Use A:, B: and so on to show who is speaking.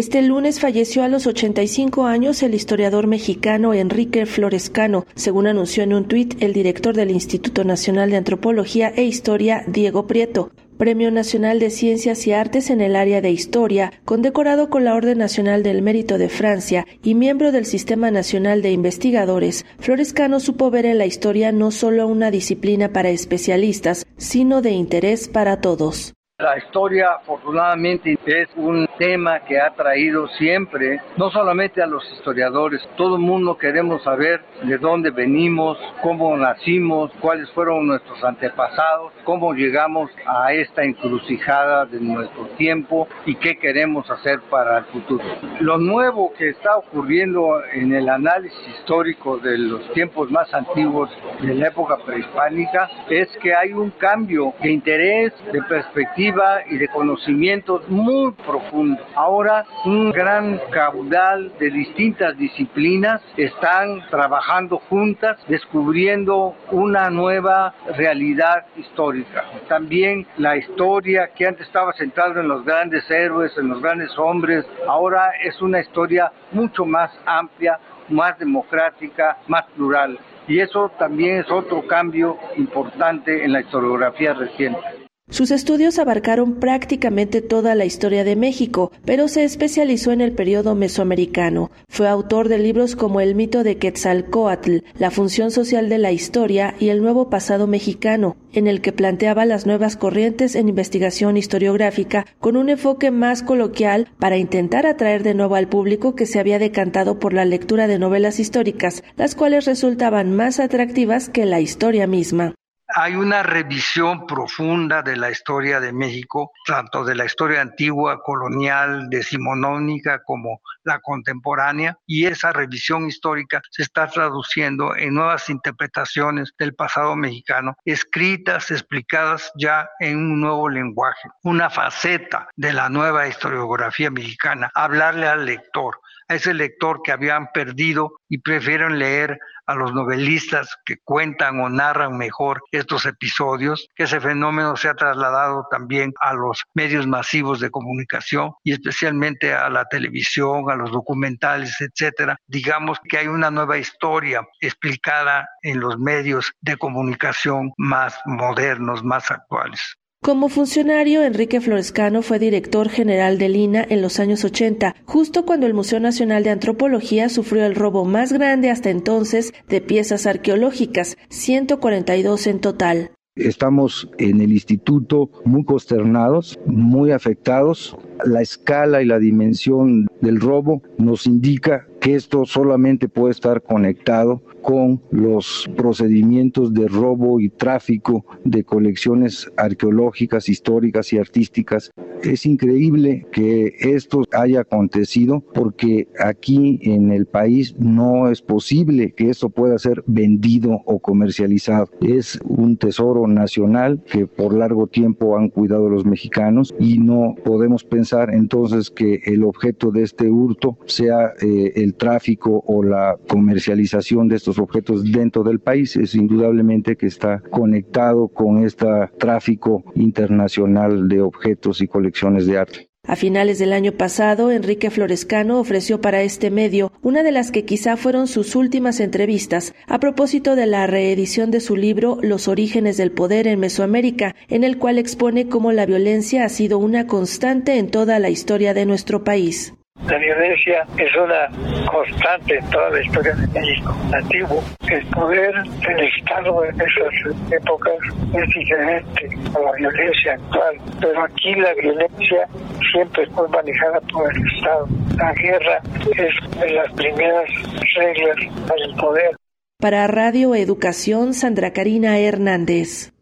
A: Este lunes falleció a los 85 años el historiador mexicano Enrique Florescano, según anunció en un tuit el director del Instituto Nacional de Antropología e Historia, Diego Prieto. Premio Nacional de Ciencias y Artes en el área de Historia, condecorado con la Orden Nacional del Mérito de Francia y miembro del Sistema Nacional de Investigadores, Florescano supo ver en la historia no solo una disciplina para especialistas, sino de interés para todos.
B: La historia, afortunadamente, es un tema que ha traído siempre, no solamente a los historiadores, todo el mundo queremos saber de dónde venimos, cómo nacimos, cuáles fueron nuestros antepasados, cómo llegamos a esta encrucijada de nuestro tiempo y qué queremos hacer para el futuro. Lo nuevo que está ocurriendo en el análisis histórico de los tiempos más antiguos de la época prehispánica es que hay un cambio de interés, de perspectiva, y de conocimientos muy profundos. Ahora un gran caudal de distintas disciplinas están trabajando juntas, descubriendo una nueva realidad histórica. También la historia que antes estaba centrada en los grandes héroes, en los grandes hombres, ahora es una historia mucho más amplia, más democrática, más plural. Y eso también es otro cambio importante en la historiografía reciente.
A: Sus estudios abarcaron prácticamente toda la historia de México, pero se especializó en el periodo mesoamericano. Fue autor de libros como El mito de Quetzalcoatl, La función social de la historia y El nuevo pasado mexicano, en el que planteaba las nuevas corrientes en investigación historiográfica con un enfoque más coloquial para intentar atraer de nuevo al público que se había decantado por la lectura de novelas históricas, las cuales resultaban más atractivas que la historia misma
B: hay una revisión profunda de la historia de México, tanto de la historia antigua, colonial, decimonónica, como la contemporánea, y esa revisión histórica se está traduciendo en nuevas interpretaciones del pasado mexicano, escritas, explicadas ya en un nuevo lenguaje, una faceta de la nueva historiografía mexicana, hablarle al lector, a ese lector que habían perdido y prefieren leer a los novelistas que cuentan o narran mejor estos episodios, que ese fenómeno se ha trasladado también a los medios masivos de comunicación y especialmente a la televisión, a los documentales, etcétera. Digamos que hay una nueva historia explicada en los medios de comunicación más modernos, más actuales.
A: Como funcionario, Enrique Florescano fue director general del INA en los años 80, justo cuando el Museo Nacional de Antropología sufrió el robo más grande hasta entonces de piezas arqueológicas, 142 en total.
C: Estamos en el instituto muy consternados, muy afectados. La escala y la dimensión del robo nos indica que esto solamente puede estar conectado con los procedimientos de robo y tráfico de colecciones arqueológicas, históricas y artísticas. Es increíble que esto haya acontecido porque aquí en el país no es posible que esto pueda ser vendido o comercializado. Es un tesoro nacional que por largo tiempo han cuidado los mexicanos y no podemos pensar entonces que el objeto de este hurto sea eh, el tráfico o la comercialización de estos objetos dentro del país. Es indudablemente que está conectado con este tráfico internacional de objetos y de arte.
A: A finales del año pasado, Enrique Florescano ofreció para este medio una de las que quizá fueron sus últimas entrevistas a propósito de la reedición de su libro Los orígenes del poder en Mesoamérica, en el cual expone cómo la violencia ha sido una constante en toda la historia de nuestro país.
D: La violencia es una constante en toda la historia de México antiguo. El poder del Estado en esas épocas es diferente a la violencia actual, pero aquí la violencia siempre fue manejada por el Estado. La guerra es de las primeras reglas del poder.
A: Para Radio Educación, Sandra Karina Hernández.